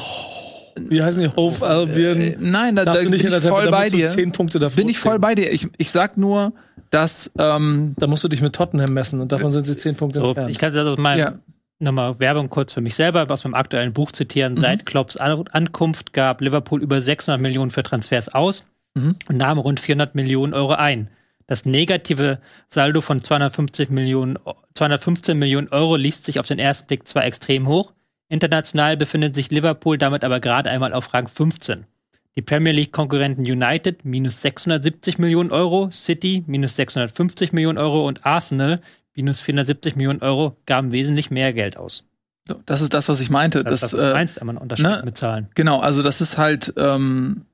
wie heißen die, Hove Albion, äh, nein, da, da bin nicht ich in der voll Tabelle, da bei dir. zehn Punkte davor Bin ich voll bei dir. Ich, ich sag nur, dass ähm, Da musst du dich mit Tottenham messen und davon sind sie zehn Punkte So, entfernt. ich kann das aus meinem ja, nochmal Werbung kurz für mich selber aus meinem aktuellen Buch zitieren. Seit Klopps An Ankunft gab Liverpool über 600 Millionen für Transfers aus Mhm. und nahm rund 400 Millionen Euro ein. Das negative Saldo von 250 Millionen, 215 Millionen Euro liest sich auf den ersten Blick zwar extrem hoch, international befindet sich Liverpool damit aber gerade einmal auf Rang 15. Die Premier League-Konkurrenten United minus 670 Millionen Euro, City minus 650 Millionen Euro und Arsenal minus 470 Millionen Euro gaben wesentlich mehr Geld aus. das ist das, was ich meinte. Das, Das, ist das, was du äh, meinst, immer ein Unterschied ne? mit Zahlen. genau, also das ist halt. Ähm,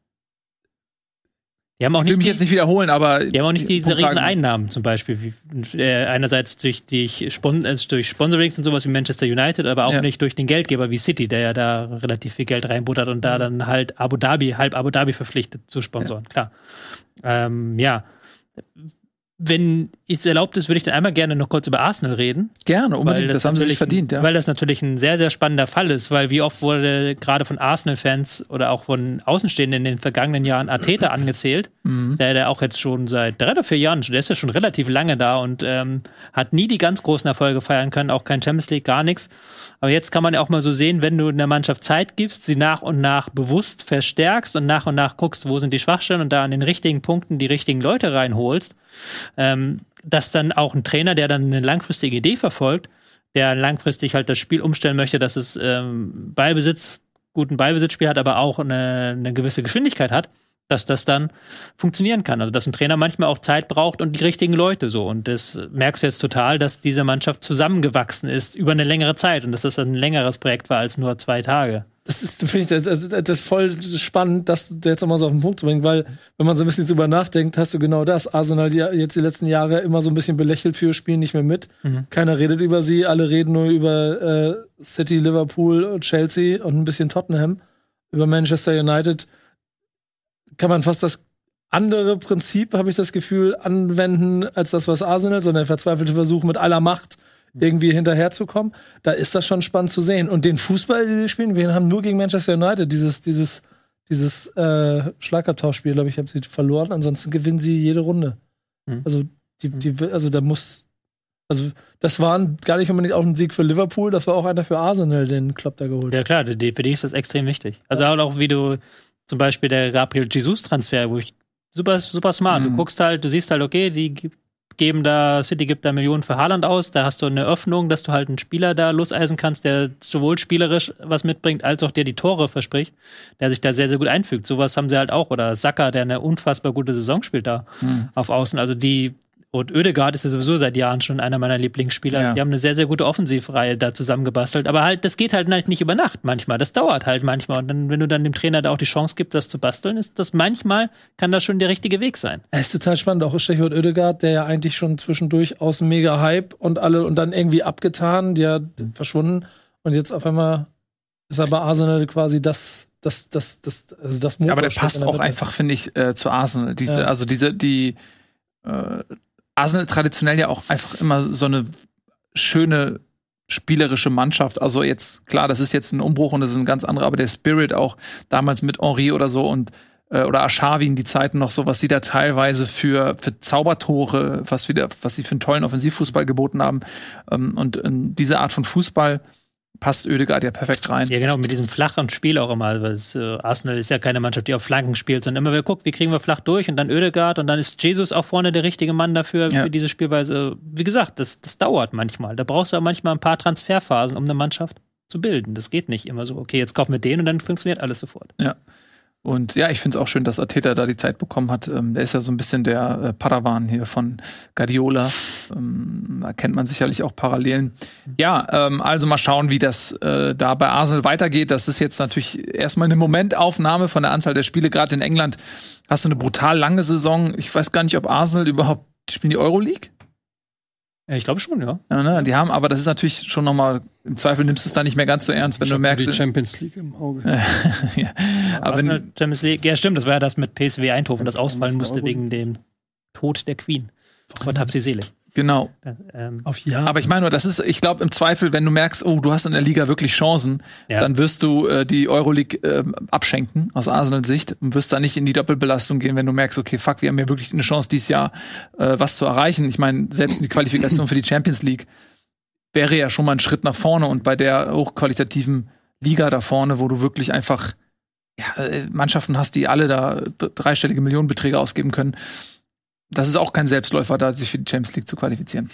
Die haben auch ich will nicht, mich die, jetzt nicht wiederholen, aber die haben auch nicht diese riesen. Einnahmen zum Beispiel. Wie, äh, einerseits durch, die Spon äh, durch Sponsorings und sowas wie Manchester United, aber auch Ja. nicht durch den Geldgeber wie City, der ja da relativ viel Geld reinbuttert und da dann halt Abu Dhabi, halb Abu Dhabi verpflichtet zu sponsoren. Klar. Ähm, ja. Wenn es erlaubt ist, würde ich dann einmal gerne noch kurz über Arsenal reden. Gerne, unbedingt. Das, haben sie sich verdient, ja. Weil das natürlich ein sehr, sehr spannender Fall ist, weil wie oft wurde gerade von Arsenal-Fans oder auch von Außenstehenden in den vergangenen Jahren Arteta angezählt, Mhm. der, der auch jetzt schon seit drei oder vier Jahren, der ist ja schon relativ lange da und ähm, hat nie die ganz großen Erfolge feiern können, auch kein Champions League, gar nichts. Aber jetzt kann man ja auch mal so sehen, wenn du einer Mannschaft Zeit gibst, sie nach und nach bewusst verstärkst und nach und nach guckst, wo sind die Schwachstellen und da an den richtigen Punkten die richtigen Leute reinholst, ähm, dass dann auch ein Trainer, der dann eine langfristige Idee verfolgt, der langfristig halt das Spiel umstellen möchte, dass es ähm, Ballbesitz, guten Ballbesitzspiel hat, aber auch eine, eine gewisse Geschwindigkeit hat, dass das dann funktionieren kann. Also dass ein Trainer manchmal auch Zeit braucht und die richtigen Leute so. Und das merkst du jetzt total, dass diese Mannschaft zusammengewachsen ist über eine längere Zeit und dass das ein längeres Projekt war als nur zwei Tage. Das ist, finde ich, das, das, das ist voll spannend, das jetzt nochmal so auf den Punkt zu bringen, weil, wenn man so ein bisschen drüber nachdenkt, hast du genau das. Arsenal die jetzt die letzten Jahre immer so ein bisschen belächelt für, spielen nicht mehr mit. Mhm. Keiner redet über sie, alle reden nur über äh, City, Liverpool, Chelsea und ein bisschen Tottenham. Über Manchester United kann man fast das andere Prinzip, habe ich das Gefühl, anwenden, als das, was Arsenal, sondern der verzweifelte Versuch mit aller Macht irgendwie hinterherzukommen. Da ist das schon spannend zu sehen. Und den Fußball, den sie spielen, wir haben nur gegen Manchester United dieses, dieses, dieses äh, Schlagabtauschspiel, glaube ich, haben sie verloren. Ansonsten gewinnen sie jede Runde. Mhm. Also, die, die, also da muss, also das war gar nicht unbedingt auch ein Sieg für Liverpool, das war auch einer für Arsenal, den Klopp da geholt hat. Ja klar, für die ist das extrem wichtig. Also auch wie du zum Beispiel der Gabriel Jesus-Transfer, wo ich super, super smart. Du Mhm. guckst halt, du siehst halt, okay, die ge- geben da, City gibt da Millionen für Haaland aus, da hast du eine Öffnung, dass du halt einen Spieler da loseisen kannst, der sowohl spielerisch was mitbringt, als auch der die Tore verspricht, der sich da sehr, sehr gut einfügt. Sowas haben sie halt auch. Oder Saka, der eine unfassbar gute Saison spielt da Mhm. auf Außen. Also die und Oedegaard ist ja sowieso seit Jahren schon einer meiner Lieblingsspieler. Ja. Die haben eine sehr, sehr gute Offensivreihe da zusammengebastelt. Aber halt, das geht halt nicht über Nacht manchmal. Das dauert halt manchmal. Und dann, wenn du dann dem Trainer da auch die Chance gibst, das zu basteln, ist das manchmal, kann das schon der richtige Weg sein. Es ist total spannend, auch Stichwort Oedegaard, der ja eigentlich schon zwischendurch aus dem mega Hype und alle und dann irgendwie abgetan, die ja verschwunden und jetzt auf einmal ist er bei Arsenal quasi das das das das also das Ja, aber der passt der auch Mitte. einfach, finde ich, äh, zu Arsenal. Diese, Ja. also diese, die äh, Arsenal traditionell ja auch einfach immer so eine schöne spielerische Mannschaft. Also jetzt, klar, das ist jetzt ein Umbruch und das ist ein ganz anderer, aber der Spirit auch damals mit Henri oder so und äh, oder Ashavi in die Zeiten noch so, was sie da teilweise für, für Zaubertore, was wieder, was sie für einen tollen Offensivfußball geboten haben. Ähm, und in diese Art von Fußball passt Oedegaard ja perfekt rein. Ja, genau, mit diesem flachen Spiel auch immer. Weil es, äh, Arsenal ist ja keine Mannschaft, die auf Flanken spielt, sondern immer, wer guckt, wie kriegen wir flach durch und dann Oedegaard und dann ist Jesus auch vorne der richtige Mann dafür, Ja. für diese Spielweise. Wie gesagt, das, das dauert manchmal. Da brauchst du auch manchmal ein paar Transferphasen, um eine Mannschaft zu bilden. Das geht nicht immer so, okay, jetzt kaufen wir den und dann funktioniert alles sofort. Und ja, ich finde es auch schön, dass Ateta da die Zeit bekommen hat. Ähm, der ist ja so ein bisschen der äh, Padawan hier von Guardiola. Ähm, da kennt man sicherlich auch Parallelen. Ja, ähm, also mal schauen, wie das äh, da bei Arsenal weitergeht. Das ist jetzt natürlich erstmal eine Momentaufnahme von der Anzahl der Spiele. Gerade in England hast du eine brutal lange Saison. Ich weiß gar nicht, ob Arsenal überhaupt spielen die Euroleague. Ja, ich glaube schon, ja. Ja, ne? Die haben, aber das ist natürlich schon noch mal im Zweifel nimmst du es da nicht mehr ganz so ernst, wenn Ich du merkst. die Champions League im Auge. ja. Aber wenn, Champions League, ja, stimmt, das war ja das mit PSW Eindhoven, das ausfallen musste wegen dem Tod der Queen. Gott hab sie selig. Genau. Äh, Ähm, auf Jahr. Aber ich meine nur, das ist, ich glaube, im Zweifel, wenn du merkst, oh, du hast in der Liga wirklich Chancen, Ja. dann wirst du äh, die Euroleague äh, abschenken, aus Arsenals Sicht, und wirst da nicht in die Doppelbelastung gehen, wenn du merkst, okay, fuck, wir haben ja wirklich eine Chance, dieses Jahr äh, was zu erreichen. Ich meine, selbst die Qualifikation für die Champions League wäre ja schon mal ein Schritt nach vorne und bei der hochqualitativen Liga da vorne, wo du wirklich einfach ja, äh, Mannschaften hast, die alle da dreistellige Millionenbeträge ausgeben können. Das ist auch kein Selbstläufer, da sich für die Champions League zu qualifizieren.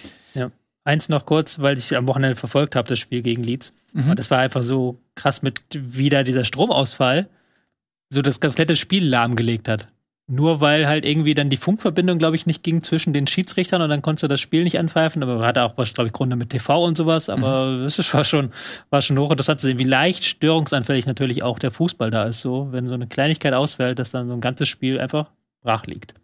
eins noch kurz, weil ich am Wochenende verfolgt habe, das Spiel gegen Leeds. Mhm. Und das war einfach so krass mit wieder dieser Stromausfall, so das komplette Spiel lahmgelegt hat. Nur weil halt irgendwie dann die Funkverbindung, glaube ich, nicht ging zwischen den Schiedsrichtern und dann konntest du das Spiel nicht anpfeifen. Aber hatte auch, glaube ich, Gründe mit TV und sowas. Aber es war schon, war schon hochinteressant zu sehen, wie leicht störungsanfällig natürlich auch der Fußball da ist. So, wenn so eine Kleinigkeit ausfällt, dass dann so ein ganzes Spiel einfach brach liegt.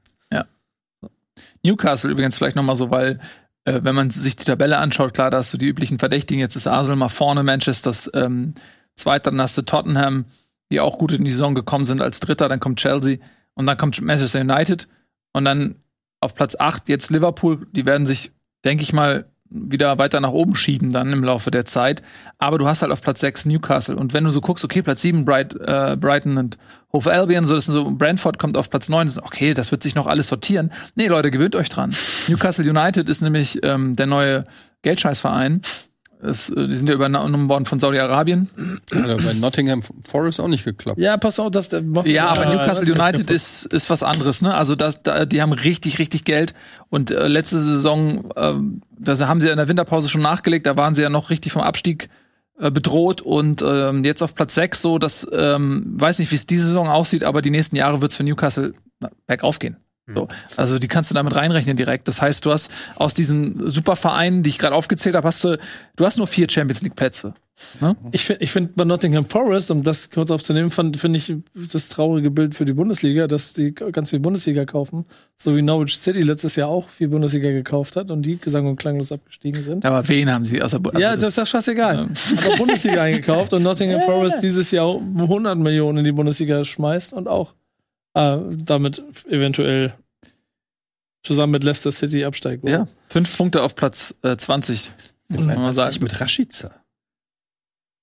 Newcastle übrigens vielleicht noch mal so, weil äh, wenn man sich die Tabelle anschaut, klar, da hast du die üblichen Verdächtigen. Jetzt ist Arsenal mal vorne, Manchester ähm, Zweiter, dann hast du Tottenham, die auch gut in die Saison gekommen sind als Dritter, dann kommt Chelsea und dann kommt Manchester United und dann auf Platz 8 jetzt Liverpool. Die werden sich, denke ich mal, wieder weiter nach oben schieben dann im Laufe der Zeit. Aber du hast halt auf Platz 6 Newcastle. Und wenn du so guckst, okay, Platz 7 Bright, äh, Brighton und Hove Albion, so, das sind so Brentford kommt auf Platz 9, das ist, okay, das wird sich noch alles sortieren. Nee, Leute, gewöhnt euch dran. Newcastle United ist nämlich ähm, der neue Geldscheißverein. Es, äh, die sind ja übernommen worden von Saudi-Arabien. Hat aber bei Nottingham Forest auch nicht geklappt. ja, pass auf, das, das Ja, aber Ja, Newcastle das- United ist, ist was anderes, ne? Also das, da, die haben richtig, richtig Geld. Und äh, letzte Saison, ähm, da haben sie in der Winterpause schon nachgelegt, da waren sie ja noch richtig vom Abstieg äh, bedroht und ähm, jetzt auf Platz 6 so, dass, ähm, weiß nicht, wie es diese Saison aussieht, aber die nächsten Jahre wird es für Newcastle na, bergauf gehen. So, also die kannst du damit reinrechnen direkt. Das heißt, du hast aus diesen Supervereinen, die ich gerade aufgezählt habe, hast du, du hast nur vier Champions League Plätze. Ich finde ich find bei Nottingham Forest, um das kurz aufzunehmen, finde ich das traurige Bild für die Bundesliga, dass die ganz viel Bundesliga kaufen, so wie Norwich City letztes Jahr auch viel Bundesliga gekauft hat und die gesang- und klanglos abgestiegen sind. Aber wen haben sie? Also, ja, das ist ja scheißegal. Hat auch Bundesliga eingekauft und Nottingham Forest dieses Jahr 100 Millionen in die Bundesliga schmeißt und auch äh, damit eventuell zusammen mit Leicester City absteigt. Ja, fünf Punkte auf Platz äh, 20. Muss man mal sagen. mit Rashica?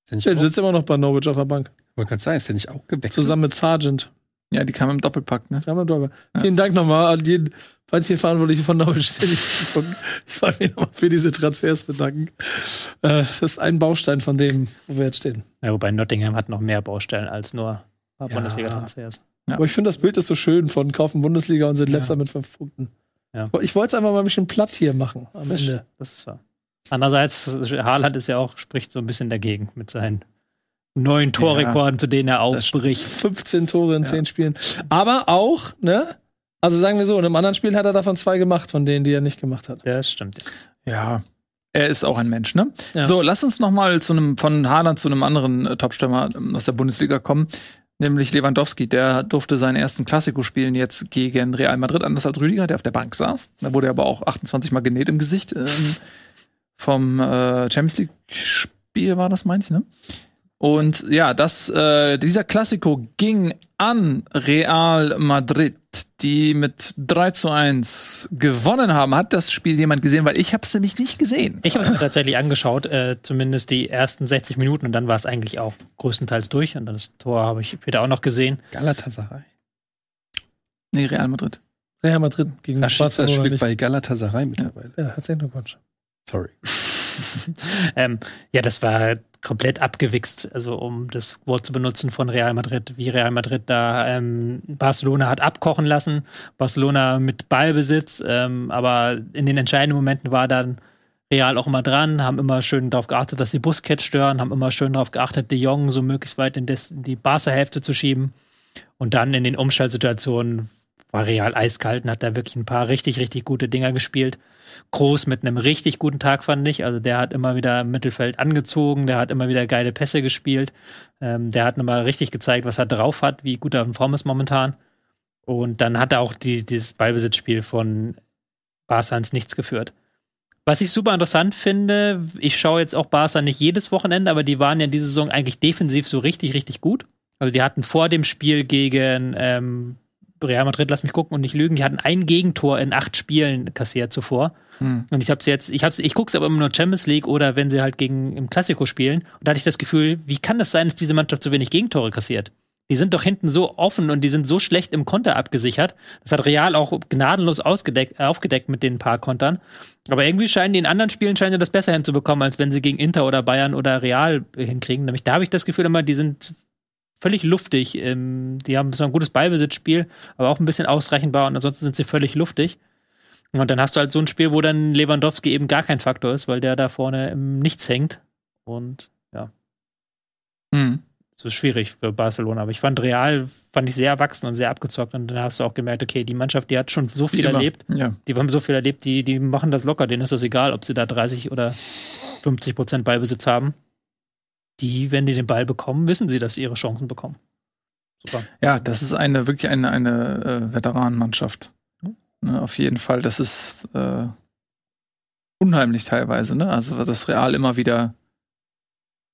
Der sitzt immer noch bei Norwich auf der Bank. wollte gerade sagen, ist der nicht auch gewechselt? Zusammen mit Sargent. Ja, die kam im Doppelpack, ne? Ja, mal drüber. Vielen Dank nochmal an jeden, falls hier Verantwortliche von Norwich City gucken. Ich wollte mich nochmal für diese Transfers bedanken. Äh, das ist ein Baustein von dem, wo wir jetzt stehen. Ja, wobei Nottingham hat noch mehr Baustellen als nur Ja. Bundesliga-Transfers. Ja. Aber ich finde, das Bild ist so schön von kaufen Bundesliga und sind Ja. letzter mit fünf Punkten. Ja. Ich wollte es einfach mal ein bisschen platt hier machen am Das, Ende. das ist wahr. Andererseits, Haaland ist ja auch, spricht so ein bisschen dagegen mit seinen neuen Torrekorden, zu denen er aufbricht. 15 Tore in Ja. 10 Spielen. Aber auch, ne? Also sagen wir so, in einem anderen Spiel hat er davon zwei gemacht, von denen, die er nicht gemacht hat. Das stimmt. Ja. Er ist auch ein Mensch, ne? Ja. So, lass uns noch mal zu einem von Haaland zu einem anderen äh, Topstürmer ähm, aus der Bundesliga kommen, nämlich Lewandowski. Der durfte seinen ersten Klassiko spielen jetzt gegen Real Madrid, anders als Rüdiger, der auf der Bank saß. Da wurde er aber auch 28 Mal genäht im Gesicht. Ähm, vom äh, Champions League Spiel war das, meine ich, ne? Und ja, das, äh, dieser Klassiko ging an Real Madrid, die mit 3 zu 1 gewonnen haben. Hat das Spiel jemand gesehen? Weil ich habe es nämlich nicht gesehen. Ich habe es mir tatsächlich angeschaut, äh, zumindest die ersten 60 Minuten und dann war es eigentlich auch größtenteils durch und das Tor habe ich später auch noch gesehen. Galatasaray. Nee, Real Madrid. Real Madrid gegen Rashica Barcelona spielt nicht. bei Galatasaray mittlerweile. Ja, herzlichen Glückwunsch. Sorry. Ähm, ja, das war komplett abgewichst, also um das Wort zu benutzen von Real Madrid, wie Real Madrid da ähm, Barcelona hat abkochen lassen. Barcelona mit Ballbesitz, ähm, aber in den entscheidenden Momenten war dann Real auch immer dran, haben immer schön darauf geachtet, dass sie Busquets stören, haben immer schön darauf geachtet, De Jong so möglichst weit in, des, in die Barca-Hälfte zu schieben. Und dann in den Umschaltsituationen war Real eiskalt und hat da wirklich ein paar richtig, richtig gute Dinger gespielt. Groß mit einem richtig guten Tag, fand ich. Also der hat immer wieder im Mittelfeld angezogen, der hat immer wieder geile Pässe gespielt. Ähm, der hat nochmal richtig gezeigt, was er drauf hat, wie gut er in Form ist momentan. Und dann hat er auch die, dieses Ballbesitzspiel von Barca ins Nichts geführt. Was ich super interessant finde, ich schaue jetzt auch Barca nicht jedes Wochenende, aber die waren ja diese Saison eigentlich defensiv so richtig, richtig gut. Also die hatten vor dem Spiel gegen ähm, Real Madrid, lass mich gucken und nicht lügen, die hatten ein Gegentor in acht Spielen kassiert zuvor. Hm. Und ich hab's jetzt, ich hab's, ich guck's aber immer nur Champions League oder wenn sie halt gegen im Klassiko spielen. Und da hatte ich das Gefühl, wie kann das sein, dass diese Mannschaft so wenig Gegentore kassiert? Die sind doch hinten so offen und die sind so schlecht im Konter abgesichert. Das hat Real auch gnadenlos ausgedeckt, aufgedeckt mit den paar Kontern. Aber irgendwie scheinen die in anderen Spielen scheinen sie das besser hinzubekommen, als wenn sie gegen Inter oder Bayern oder Real hinkriegen. Nämlich da habe ich das Gefühl immer, die sind völlig luftig. Ähm, die haben so ein gutes Ballbesitzspiel, aber auch ein bisschen ausrechenbar und ansonsten sind sie völlig luftig. Und dann hast du halt so ein Spiel, wo dann Lewandowski eben gar kein Faktor ist, weil der da vorne im Nichts hängt. Und ja, Hm. es ist schwierig für Barcelona. Aber ich fand Real, fand ich sehr erwachsen und sehr abgezockt. Und dann hast du auch gemerkt, okay, die Mannschaft, die hat schon so viel Wie erlebt. Ja. Die haben so viel erlebt, die, die machen das locker. Denen ist das egal, ob sie da 30 oder 50 Prozent Ballbesitz haben. Die, wenn die den Ball bekommen, wissen sie, dass sie ihre Chancen bekommen. Super. Ja, das ist eine wirklich eine, eine äh, Veteranenmannschaft. Ne, auf jeden Fall. Das ist äh, unheimlich teilweise, ne? Also das Real immer wieder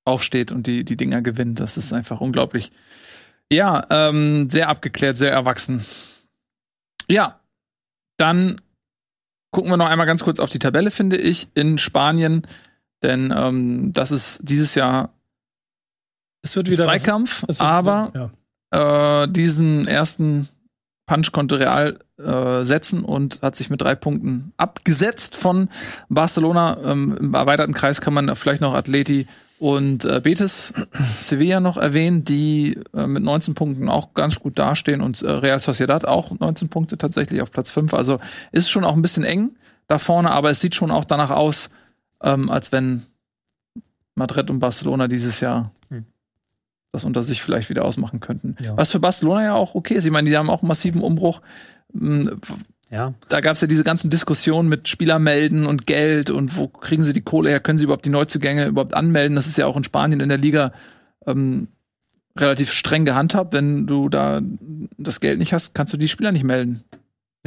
aufsteht und die, die Dinger gewinnt. Das ist einfach unglaublich. Ja, ähm, sehr abgeklärt, sehr erwachsen. Ja, dann gucken wir noch einmal ganz kurz auf die Tabelle, finde ich, in Spanien. Denn ähm, das ist dieses Jahr Es wird wieder Zweikampf, es wird- aber ja. äh, diesen ersten Punch konnte Real äh, setzen und hat sich mit drei Punkten abgesetzt von Barcelona. Ähm, Im erweiterten Kreis kann man vielleicht noch Atleti und äh, Betis Sevilla noch erwähnen, die äh, mit 19 Punkten auch ganz gut dastehen und äh, Real Sociedad auch 19 Punkte tatsächlich auf Platz 5. Also ist schon auch ein bisschen eng da vorne, aber es sieht schon auch danach aus, ähm, als wenn Madrid und Barcelona dieses Jahr Hm. Das unter sich vielleicht wieder ausmachen könnten. Ja. Was für Barcelona ja auch okay ist. Ich meine, die haben auch einen massiven Umbruch. Mm, Ja. Da gab es ja diese ganzen Diskussionen mit Spielermelden und Geld und wo kriegen sie die Kohle her? Können sie überhaupt die Neuzugänge überhaupt anmelden? Das ist ja auch in Spanien in der Liga ähm, relativ streng gehandhabt. Wenn du da das Geld nicht hast, kannst du die Spieler nicht melden.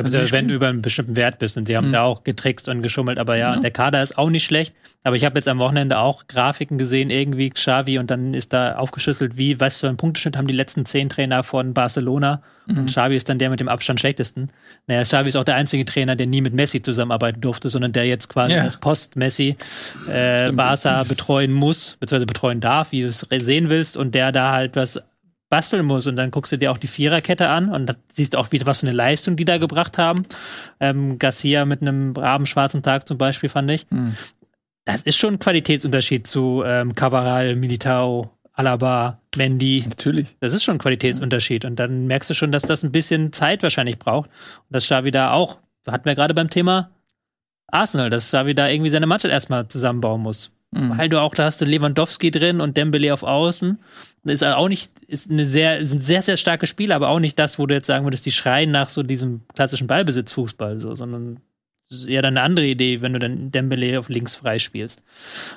Also, die wenn spielen. du über einen bestimmten Wert bist und die haben Mhm. da auch getrickst und geschummelt, aber ja, Ja. der Kader ist auch nicht schlecht. Aber ich habe jetzt am Wochenende auch Grafiken gesehen, irgendwie Xavi und dann ist da aufgeschlüsselt, wie, was für einen Punkteschnitt haben die letzten zehn Trainer von Barcelona Mhm. und Xavi ist dann der mit dem Abstand schlechtesten. Naja, Xavi ist auch der einzige Trainer, der nie mit Messi zusammenarbeiten durfte, sondern der jetzt quasi Ja. als Post-Messi äh, Barca betreuen muss, beziehungsweise betreuen darf, wie du es sehen willst und der da halt was basteln muss und dann guckst du dir auch die Viererkette an und dann siehst du auch wieder, was für eine Leistung die da gebracht haben. Ähm, Garcia mit einem braven schwarzen Tag zum Beispiel fand ich. Mhm. Das ist schon ein Qualitätsunterschied zu ähm, Cavaral, Militao, Alaba, Mendy. Natürlich. Das ist schon ein Qualitätsunterschied und dann merkst du schon, dass das ein bisschen Zeit wahrscheinlich braucht und dass Xavi da auch, hatten wir gerade beim Thema Arsenal, dass Xavi da irgendwie seine Mannschaft erstmal zusammenbauen muss. Mhm. Weil du auch, da hast du Lewandowski drin und Dembele auf Außen. Das ist auch nicht, ist eine sehr, sind sehr, sehr starke Spiele, aber auch nicht das, wo du jetzt sagen würdest, die schreien nach so diesem klassischen Ballbesitzfußball, so, sondern eher dann eine andere Idee, wenn du dann Dembele auf links frei spielst.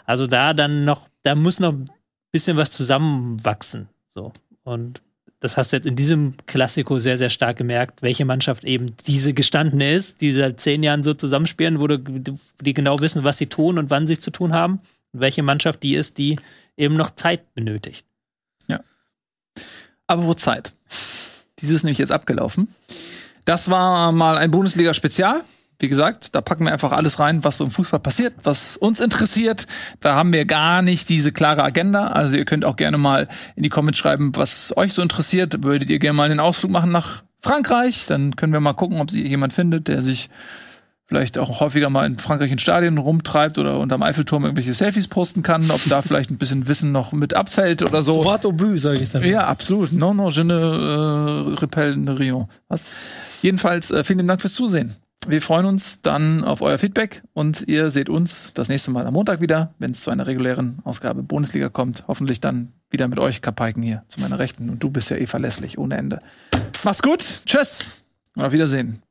Also da dann noch, da muss noch ein bisschen was zusammenwachsen, so. Und das hast du jetzt in diesem Klassiko sehr, sehr stark gemerkt, welche Mannschaft eben diese gestandene ist, die seit zehn Jahren so zusammenspielen, wo du, die genau wissen, was sie tun und wann sie es zu tun haben. Welche Mannschaft die ist, die eben noch Zeit benötigt. Ja. Aber wo Zeit? Dieses ist nämlich jetzt abgelaufen. Das war mal ein Bundesliga-Spezial wie gesagt, da packen wir einfach alles rein, was so im Fußball passiert, was uns interessiert. Da haben wir gar nicht diese klare Agenda. Also ihr könnt auch gerne mal in die Comments schreiben, was euch so interessiert. Würdet ihr gerne mal einen Ausflug machen nach Frankreich? Dann können wir mal gucken, ob sie jemand findet, der sich vielleicht auch häufiger mal in Frankreich in Stadien rumtreibt oder unterm Eiffelturm irgendwelche Selfies posten kann, ob da vielleicht ein bisschen Wissen noch mit abfällt oder so. Droit au but, sage ich dann. Ja, absolut. Non, non, je ne äh, repelle ne rien. Was? Jedenfalls, äh, vielen Dank fürs Zusehen. Wir freuen uns dann auf euer Feedback und ihr seht uns das nächste Mal am Montag wieder, wenn es zu einer regulären Ausgabe Bundesliga kommt. Hoffentlich dann wieder mit euch, Kapaiken hier zu meiner Rechten. Und du bist ja eh verlässlich ohne Ende. Macht's gut. Tschüss. Und auf Wiedersehen.